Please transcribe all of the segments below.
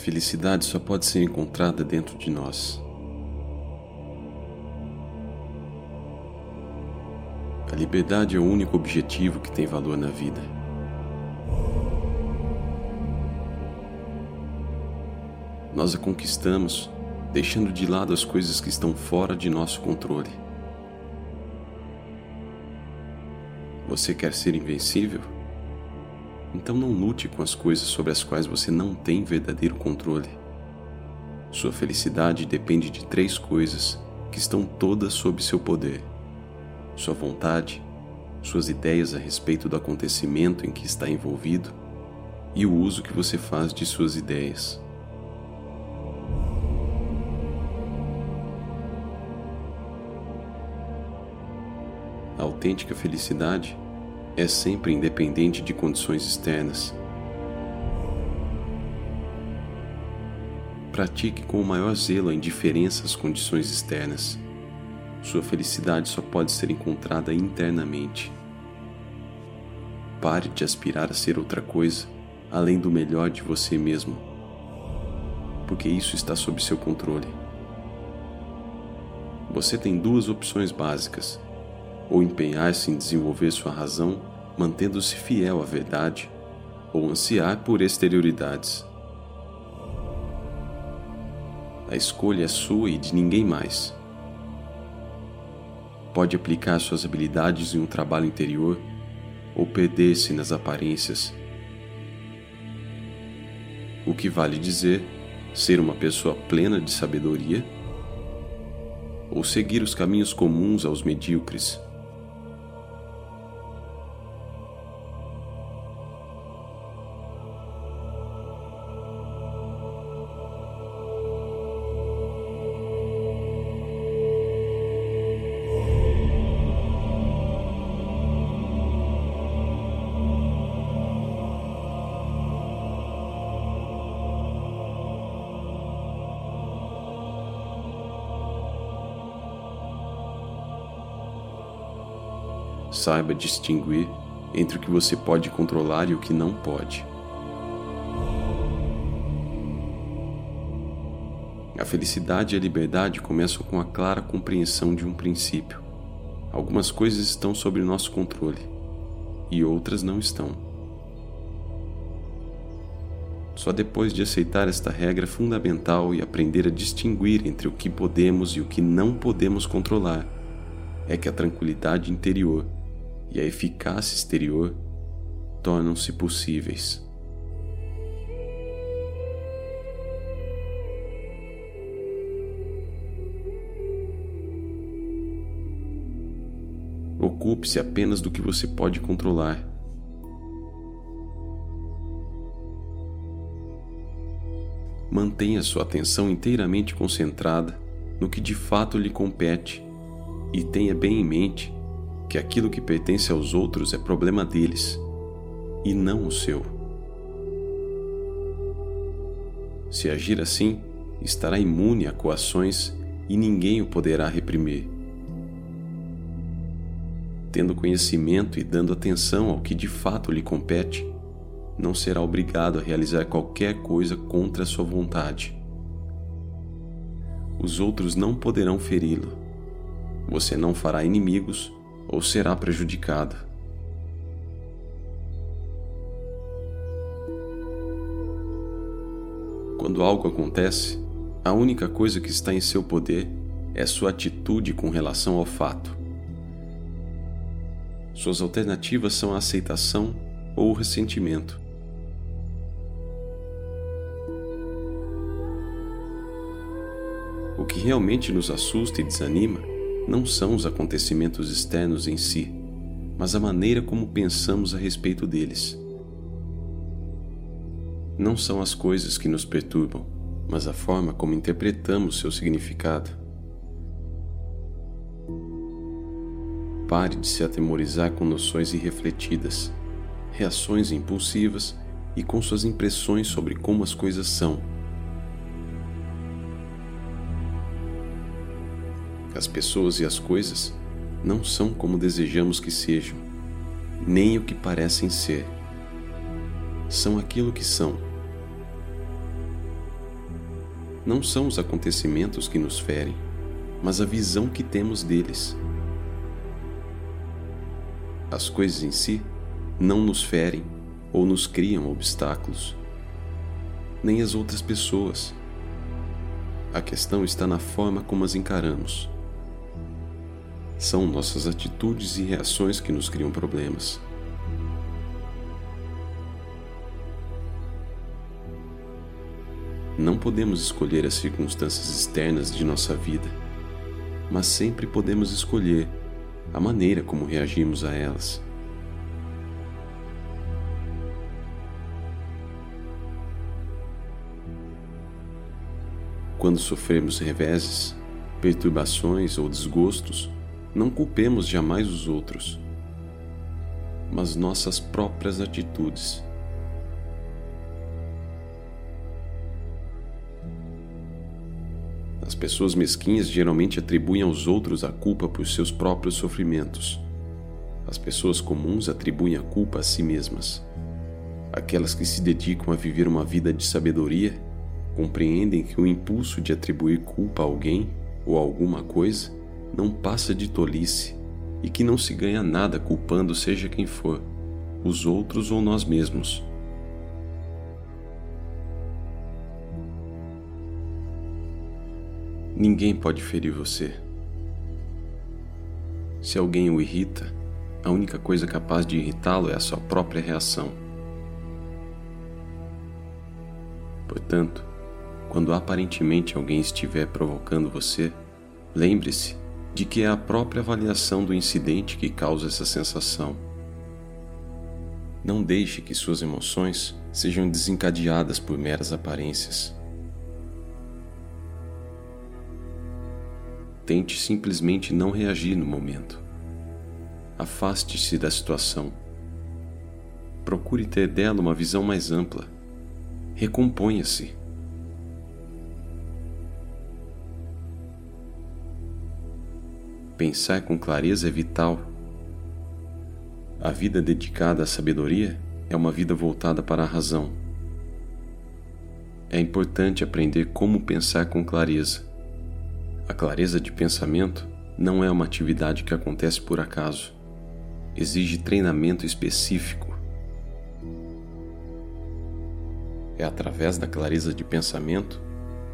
felicidade só pode ser encontrada dentro de nós. A liberdade é o único objetivo que tem valor na vida. Nós a conquistamos deixando de lado as coisas que estão fora de nosso controle. Você quer ser invencível? Então não lute com as coisas sobre as quais você não tem verdadeiro controle. Sua felicidade depende de três coisas que estão todas sob seu poder: sua vontade, suas ideias a respeito do acontecimento em que está envolvido e o uso que você faz de suas ideias. A autêntica felicidade é sempre independente de condições externas. Pratique com o maior zelo a indiferença às condições externas. Sua felicidade só pode ser encontrada internamente. Pare de aspirar a ser outra coisa além do melhor de você mesmo, porque isso está sob seu controle. Você tem duas opções básicas ou empenhar-se em desenvolver sua razão, mantendo-se fiel à verdade, ou ansiar por exterioridades. A escolha é sua e de ninguém mais. Pode aplicar suas habilidades em um trabalho interior ou perder-se nas aparências. O que vale dizer ser uma pessoa plena de sabedoria ou seguir os caminhos comuns aos medíocres. Saiba distinguir entre o que você pode controlar e o que não pode. A felicidade e a liberdade começam com a clara compreensão de um princípio. Algumas coisas estão sob nosso controle e outras não estão. Só depois de aceitar esta regra fundamental e aprender a distinguir entre o que podemos e o que não podemos controlar, é que a tranquilidade interior e a eficácia exterior tornam-se possíveis. Ocupe-se apenas do que você pode controlar. Mantenha sua atenção inteiramente concentrada no que de fato lhe compete e tenha bem em mente que aquilo que pertence aos outros é problema deles e não o seu. Se agir assim, estará imune a coações e ninguém o poderá reprimir. Tendo conhecimento e dando atenção ao que de fato lhe compete, não será obrigado a realizar qualquer coisa contra sua vontade. Os outros não poderão feri-lo. Você não fará inimigos ou será prejudicado. Quando algo acontece, a única coisa que está em seu poder é sua atitude com relação ao fato. Suas alternativas são a aceitação ou o ressentimento. O que realmente nos assusta e desanima não são os acontecimentos externos em si, mas a maneira como pensamos a respeito deles. Não são as coisas que nos perturbam, mas a forma como interpretamos seu significado. Pare de se atemorizar com noções irrefletidas, reações impulsivas e com suas impressões sobre como as coisas são As pessoas e as coisas não são como desejamos que sejam, nem o que parecem ser. São aquilo que são. não são os acontecimentos que nos ferem, mas a visão que temos deles. As coisas em si não nos ferem ou nos criam obstáculos, nem as outras pessoas. A questão está na forma como as encaramos. São nossas atitudes e reações que nos criam problemas. Não podemos escolher as circunstâncias externas de nossa vida, mas sempre podemos escolher a maneira como reagimos a elas. Quando sofremos reveses, perturbações ou desgostos, não culpemos jamais os outros, mas nossas próprias atitudes. As pessoas mesquinhas geralmente atribuem aos outros a culpa por seus próprios sofrimentos. As pessoas comuns atribuem a culpa a si mesmas. Aquelas que se dedicam a viver uma vida de sabedoria compreendem que o impulso de atribuir culpa a alguém ou a alguma coisa não passa de tolice e que não se ganha nada culpando seja quem for, os outros ou nós mesmos. Ninguém pode ferir você. Se alguém o irrita, a única coisa capaz de irritá-lo é a sua própria reação. Portanto, quando aparentemente alguém estiver provocando você, lembre-se de que é a própria avaliação do incidente que causa essa sensação. Não deixe que suas emoções sejam desencadeadas por meras aparências. Tente simplesmente não reagir no momento. Afaste-se da situação. Procure ter dela uma visão mais ampla. Recomponha-se. Pensar com clareza é vital. A vida dedicada à sabedoria é uma vida voltada para a razão. É importante aprender como pensar com clareza a clareza de pensamento não é uma atividade que acontece por acaso. Exige treinamento específico. É através da clareza de pensamento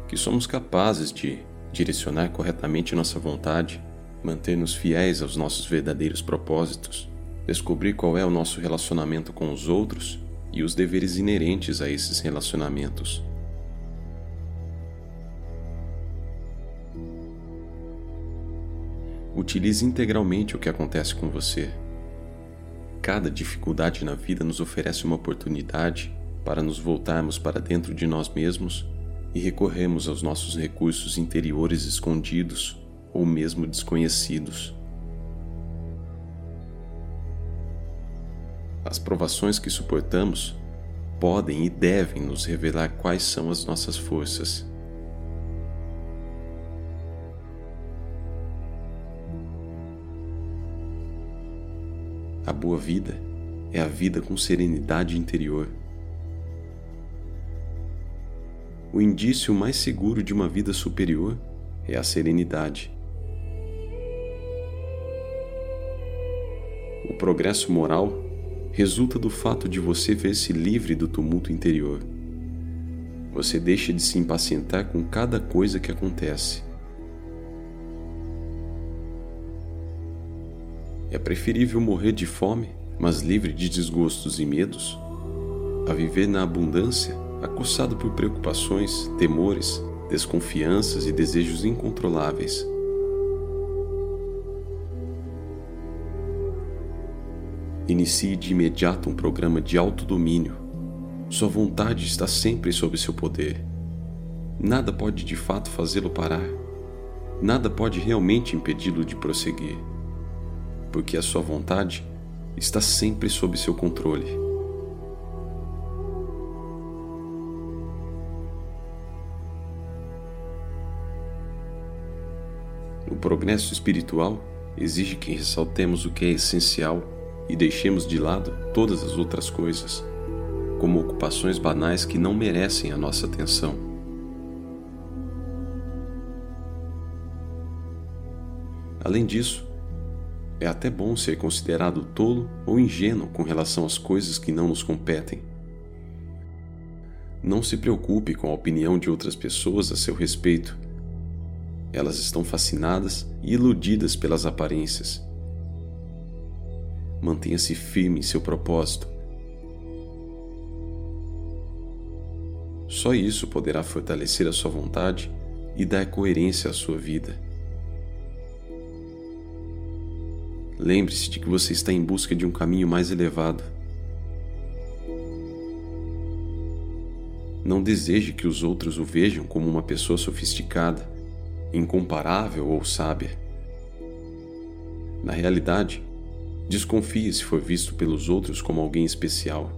que somos capazes de direcionar corretamente nossa vontade, manter-nos fiéis aos nossos verdadeiros propósitos, descobrir qual é o nosso relacionamento com os outros e os deveres inerentes a esses relacionamentos. Utilize integralmente o que acontece com você. Cada dificuldade na vida nos oferece uma oportunidade para nos voltarmos para dentro de nós mesmos e recorrermos aos nossos recursos interiores escondidos ou mesmo desconhecidos. As provações que suportamos podem e devem nos revelar quais são as nossas forças A boa vida é a vida com serenidade interior. O indício mais seguro de uma vida superior é a serenidade. Progresso moral resulta do fato de você ver-se livre do tumulto interior. Você deixa de se impacientar com cada coisa que acontece É preferível morrer de fome, mas livre de desgostos e medos, a viver na abundância, acossado por preocupações, temores, desconfianças e desejos incontroláveis. Inicie de imediato um programa de autodomínio. Sua vontade está sempre sob seu poder. Nada pode de fato fazê-lo parar. Nada pode realmente impedi-lo de prosseguir porque a sua vontade está sempre sob seu controle. O progresso espiritual exige que ressaltemos o que é essencial e deixemos de lado todas as outras coisas, como ocupações banais que não merecem a nossa atenção. Além disso, é até bom ser considerado tolo ou ingênuo com relação às coisas que não nos competem. Não se preocupe com a opinião de outras pessoas a seu respeito. Elas estão fascinadas e iludidas pelas aparências Mantenha-se firme em seu propósito. Só isso poderá fortalecer a sua vontade e dar coerência à sua vida. Lembre-se de que você está em busca de um caminho mais elevado. Não deseje que os outros o vejam como uma pessoa sofisticada, incomparável ou sábia. Na realidade, desconfie se for visto pelos outros como alguém especial.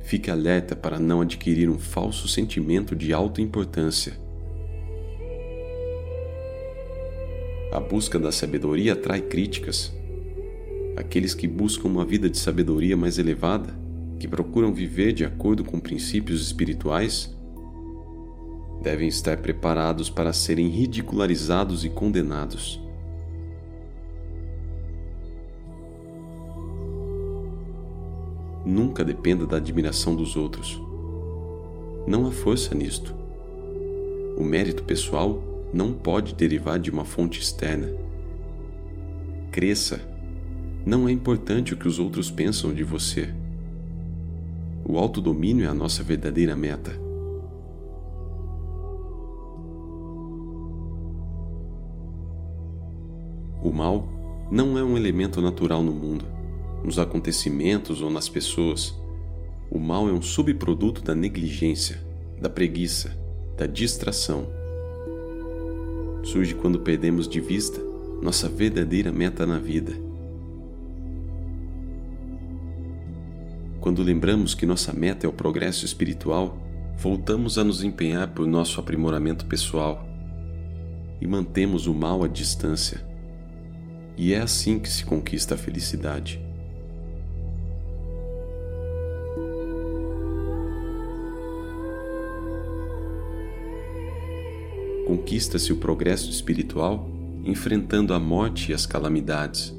Fique alerta para não adquirir um falso sentimento de autoimportância. A busca da sabedoria atrai críticas. Aqueles que buscam uma vida de sabedoria mais elevada, que procuram viver de acordo com princípios espirituais, devem estar preparados para serem ridicularizados e condenados. Nunca dependa da admiração dos outros. Não há força nisto. O mérito pessoal não pode derivar de uma fonte externa. Cresça. Não é importante o que os outros pensam de você. O autodomínio é a nossa verdadeira meta. O mal não é um elemento natural no mundo nos acontecimentos ou nas pessoas. O mal é um subproduto da negligência, da preguiça, da distração. Surge quando perdemos de vista nossa verdadeira meta na vida. Quando lembramos que nossa meta é o progresso espiritual, voltamos a nos empenhar por nosso aprimoramento pessoal e mantemos o mal à distância. E é assim que se conquista a felicidade. Conquista-se o progresso espiritual enfrentando a morte e as calamidades.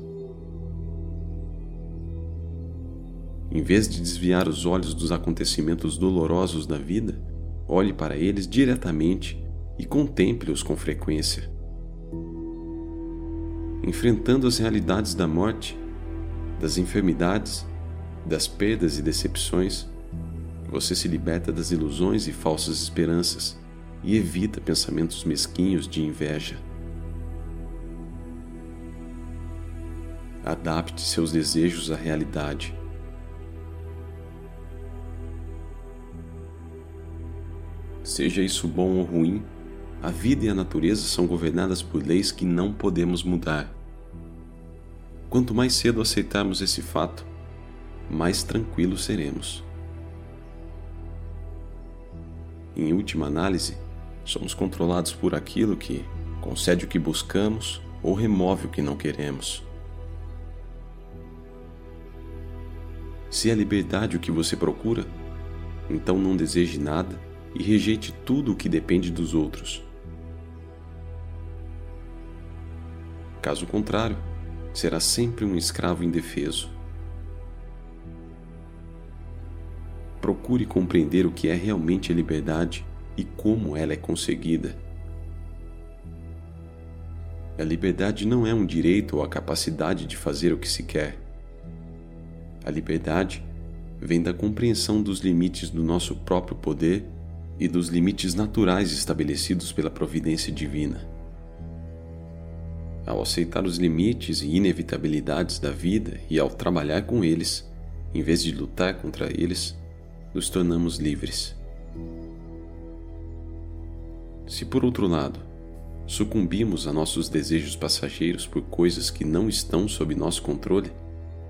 Em vez de desviar os olhos dos acontecimentos dolorosos da vida, olhe para eles diretamente e contemple-os com frequência. Enfrentando as realidades da morte, das enfermidades, das perdas e decepções, você se liberta das ilusões e falsas esperanças e evita pensamentos mesquinhos de inveja. Adapte seus desejos à realidade. Seja isso bom ou ruim, a vida e a natureza são governadas por leis que não podemos mudar. Quanto mais cedo aceitarmos esse fato, mais tranquilos seremos. Em última análise, Somos controlados por aquilo que concede o que buscamos ou remove o que não queremos. Se é liberdade o que você procura, então não deseje nada e rejeite tudo o que depende dos outros. Caso contrário, será sempre um escravo indefeso. Procure compreender o que é realmente a liberdade e como ela é conseguida. A liberdade não é um direito ou a capacidade de fazer o que se quer. A liberdade vem da compreensão dos limites do nosso próprio poder e dos limites naturais estabelecidos pela providência divina. Ao aceitar os limites e inevitabilidades da vida e ao trabalhar com eles, em vez de lutar contra eles, nos tornamos livres. Se por outro lado, sucumbimos a nossos desejos passageiros por coisas que não estão sob nosso controle,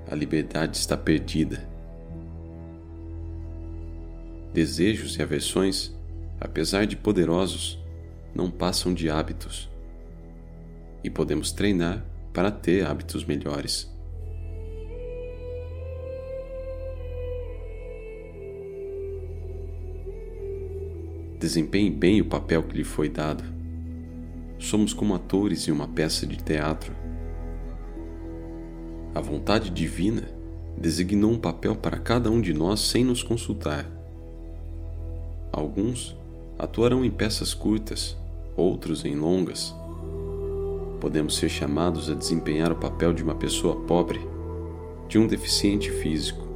a liberdade está perdida. Desejos e aversões, apesar de poderosos, não passam de hábitos. E podemos treinar para ter hábitos melhores. Desempenhe bem o papel que lhe foi dado. somos como atores em uma peça de teatro. A vontade divina designou um papel para cada um de nós sem nos consultar. Alguns atuarão em peças curtas, outros em longas. Podemos ser chamados a desempenhar o papel de uma pessoa pobre, de um deficiente físico,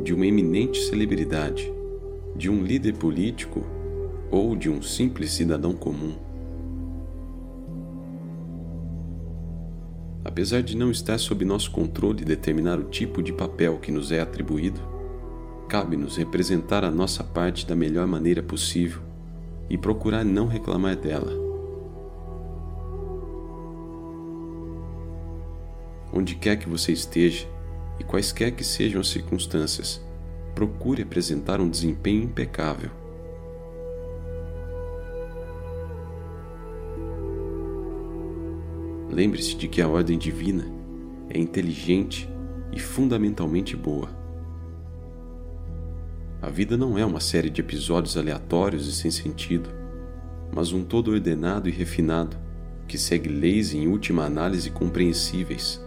de uma eminente celebridade, de um líder político ou de um simples cidadão comum. Apesar de não estar sob nosso controle determinar o tipo de papel que nos é atribuído, cabe-nos representar a nossa parte da melhor maneira possível e procurar não reclamar dela. Onde quer que você esteja e quaisquer que sejam as circunstâncias, procure apresentar um desempenho impecável. Lembre-se de que a ordem divina é inteligente e fundamentalmente boa. A vida não é uma série de episódios aleatórios e sem sentido, mas um todo ordenado e refinado que segue leis em última análise compreensíveis.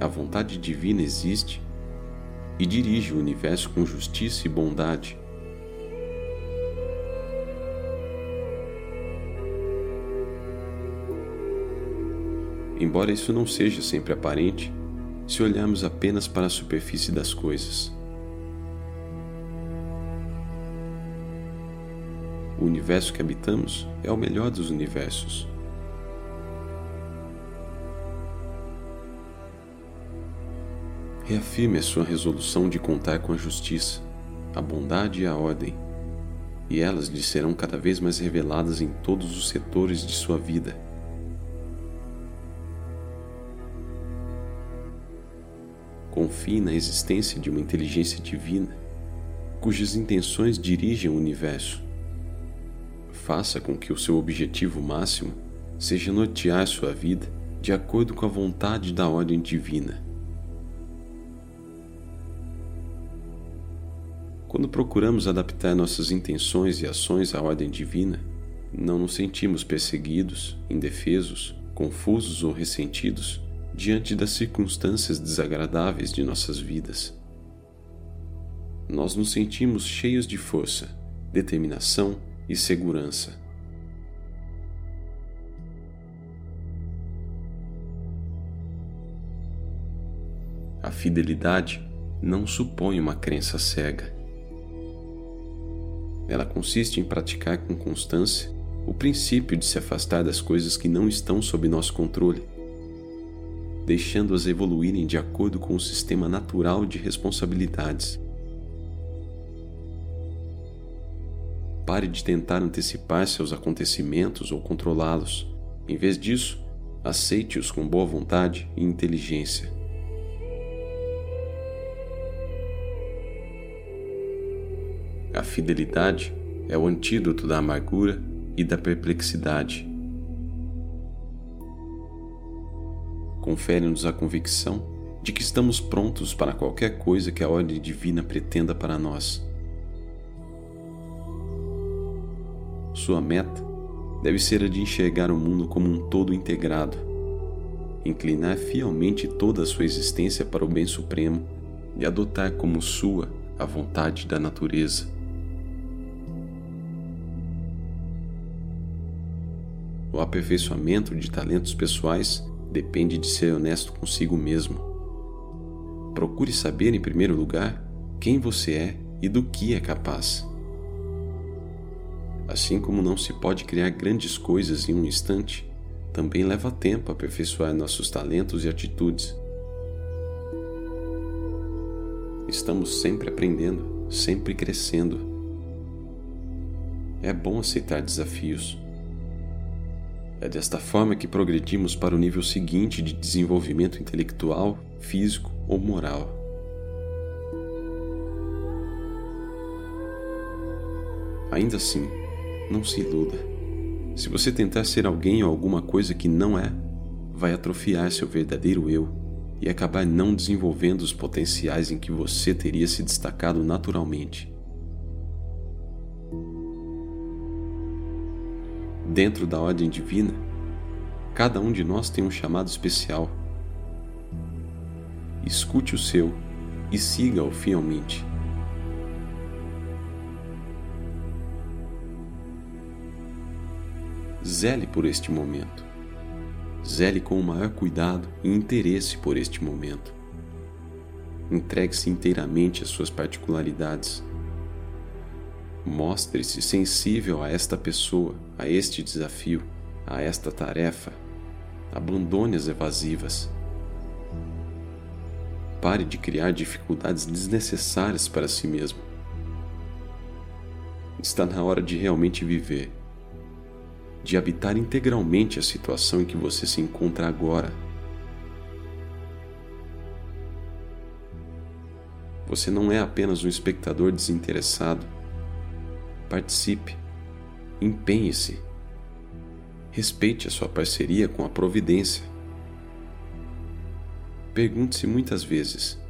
A vontade divina existe e dirige o universo com justiça e bondade. Embora isso não seja sempre aparente, se olharmos apenas para a superfície das coisas. O universo que habitamos é o melhor dos universos. Reafirme a sua resolução de contar com a justiça, a bondade e a ordem, e elas lhe serão cada vez mais reveladas em todos os setores de sua vida. Confie na existência de uma inteligência divina, cujas intenções dirigem o universo. Faça com que o seu objetivo máximo seja nortear sua vida de acordo com a vontade da ordem divina. Quando procuramos adaptar nossas intenções e ações à ordem divina, não nos sentimos perseguidos, indefesos, confusos ou ressentidos diante das circunstâncias desagradáveis de nossas vidas. Nós nos sentimos cheios de força, determinação e segurança. A fidelidade não supõe uma crença cega ela consiste em praticar com constância o princípio de se afastar das coisas que não estão sob nosso controle, deixando-as evoluírem de acordo com o sistema natural de responsabilidades. Pare de tentar antecipar seus acontecimentos ou controlá-los. Em vez disso, aceite-os com boa vontade e inteligência. A fidelidade é o antídoto da amargura e da perplexidade. Confere-nos a convicção de que estamos prontos para qualquer coisa que a ordem divina pretenda para nós. Sua meta deve ser a de enxergar o mundo como um todo integrado, inclinar fielmente toda a sua existência para o bem supremo e adotar como sua a vontade da natureza. O aperfeiçoamento de talentos pessoais depende de ser honesto consigo mesmo. Procure saber, em primeiro lugar, quem você é e do que é capaz. Assim como não se pode criar grandes coisas em um instante, também leva tempo aperfeiçoar nossos talentos e atitudes. Estamos sempre aprendendo, sempre crescendo. É bom aceitar desafios é desta forma que progredimos para o nível seguinte de desenvolvimento intelectual, físico ou moral. Ainda assim, não se iluda. Se você tentar ser alguém ou alguma coisa que não é, vai atrofiar seu verdadeiro eu e acabar não desenvolvendo os potenciais em que você teria se destacado naturalmente. Dentro da ordem divina, cada um de nós tem um chamado especial. Escute o seu e siga-o fielmente. Zele por este momento. Zele com o maior cuidado e interesse por este momento. Entregue-se inteiramente às suas particularidades. Mostre-se sensível a esta pessoa, a este desafio, a esta tarefa. Abandone as evasivas. Pare de criar dificuldades desnecessárias para si mesmo. Está na hora de realmente viver de habitar integralmente a situação em que você se encontra agora. Você não é apenas um espectador desinteressado. Participe, empenhe-se, respeite a sua parceria com a providência. Pergunte-se muitas vezes: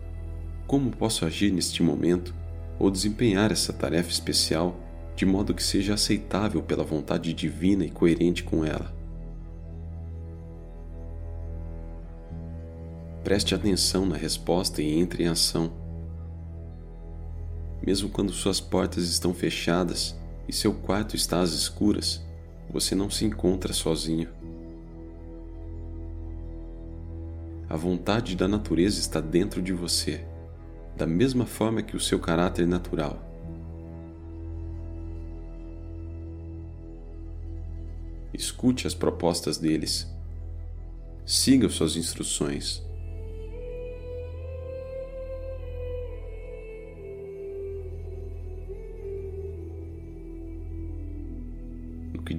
como posso agir neste momento ou desempenhar essa tarefa especial de modo que seja aceitável pela vontade divina e coerente com ela. Preste atenção na resposta e entre em ação. Mesmo quando suas portas estão fechadas e seu quarto está às escuras, você não se encontra sozinho. A vontade da natureza está dentro de você, da mesma forma que o seu caráter natural. escute as propostas deles, siga suas instruções.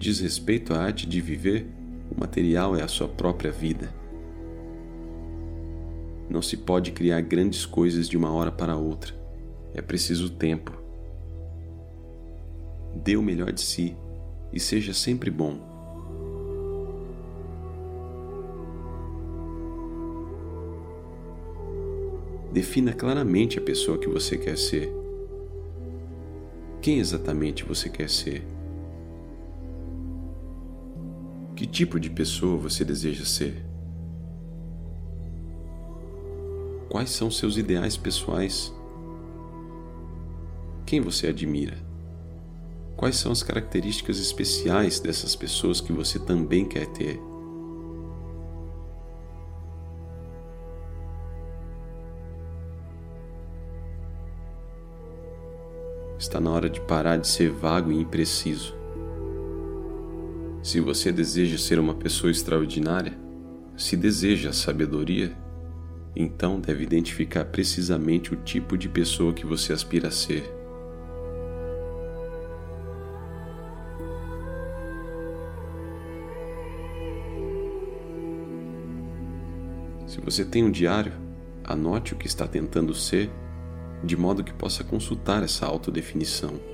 Diz respeito à arte de viver, o material é a sua própria vida. Não se pode criar grandes coisas de uma hora para outra. É preciso tempo. Dê o melhor de si e seja sempre bom. Defina claramente a pessoa que você quer ser. Quem exatamente você quer ser? Que tipo de pessoa você deseja ser? Quais são seus ideais pessoais? Quem você admira? Quais são as características especiais dessas pessoas que você também quer ter? Está na hora de parar de ser vago e impreciso. Se você deseja ser uma pessoa extraordinária, se deseja a sabedoria, então deve identificar precisamente o tipo de pessoa que você aspira a ser. Se você tem um diário, anote o que está tentando ser de modo que possa consultar essa autodefinição.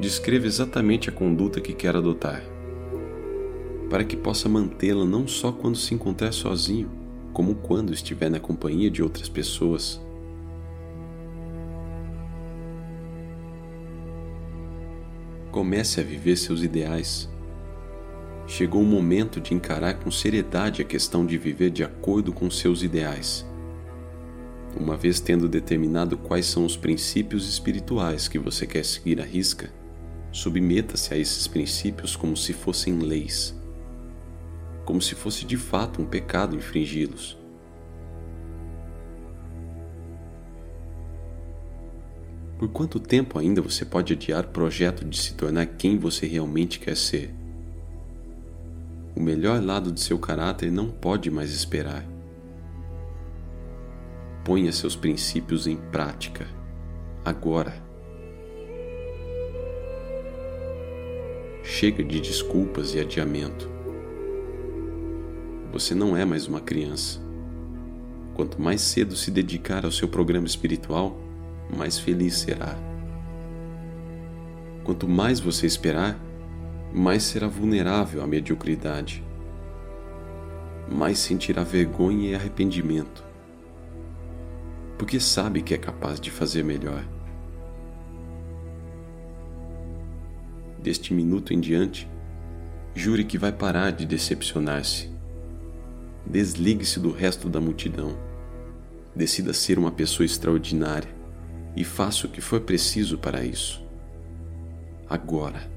Descreva exatamente a conduta que quer adotar, para que possa mantê-la não só quando se encontrar sozinho, como quando estiver na companhia de outras pessoas. Comece a viver seus ideais. Chegou o momento de encarar com seriedade a questão de viver de acordo com seus ideais uma vez tendo determinado quais são os princípios espirituais que você quer seguir à risca, submeta-se a esses princípios como se fossem leis, como se fosse de fato um pecado infringi-los. Por quanto tempo ainda você pode adiar o projeto de se tornar quem você realmente quer ser? O melhor lado de seu caráter não pode mais esperar ponha seus princípios em prática, agora. Chega de desculpas e adiamento. Você não é mais uma criança. Quanto mais cedo se dedicar ao seu programa espiritual, mais feliz será. Quanto mais você esperar, mais será vulnerável à mediocridade. mais sentirá vergonha e arrependimento, porque sabe que é capaz de fazer melhor. Deste minuto em diante, jure que vai parar de decepcionar-se. Desligue-se do resto da multidão. Decida ser uma pessoa extraordinária e faça o que for preciso para isso. Agora.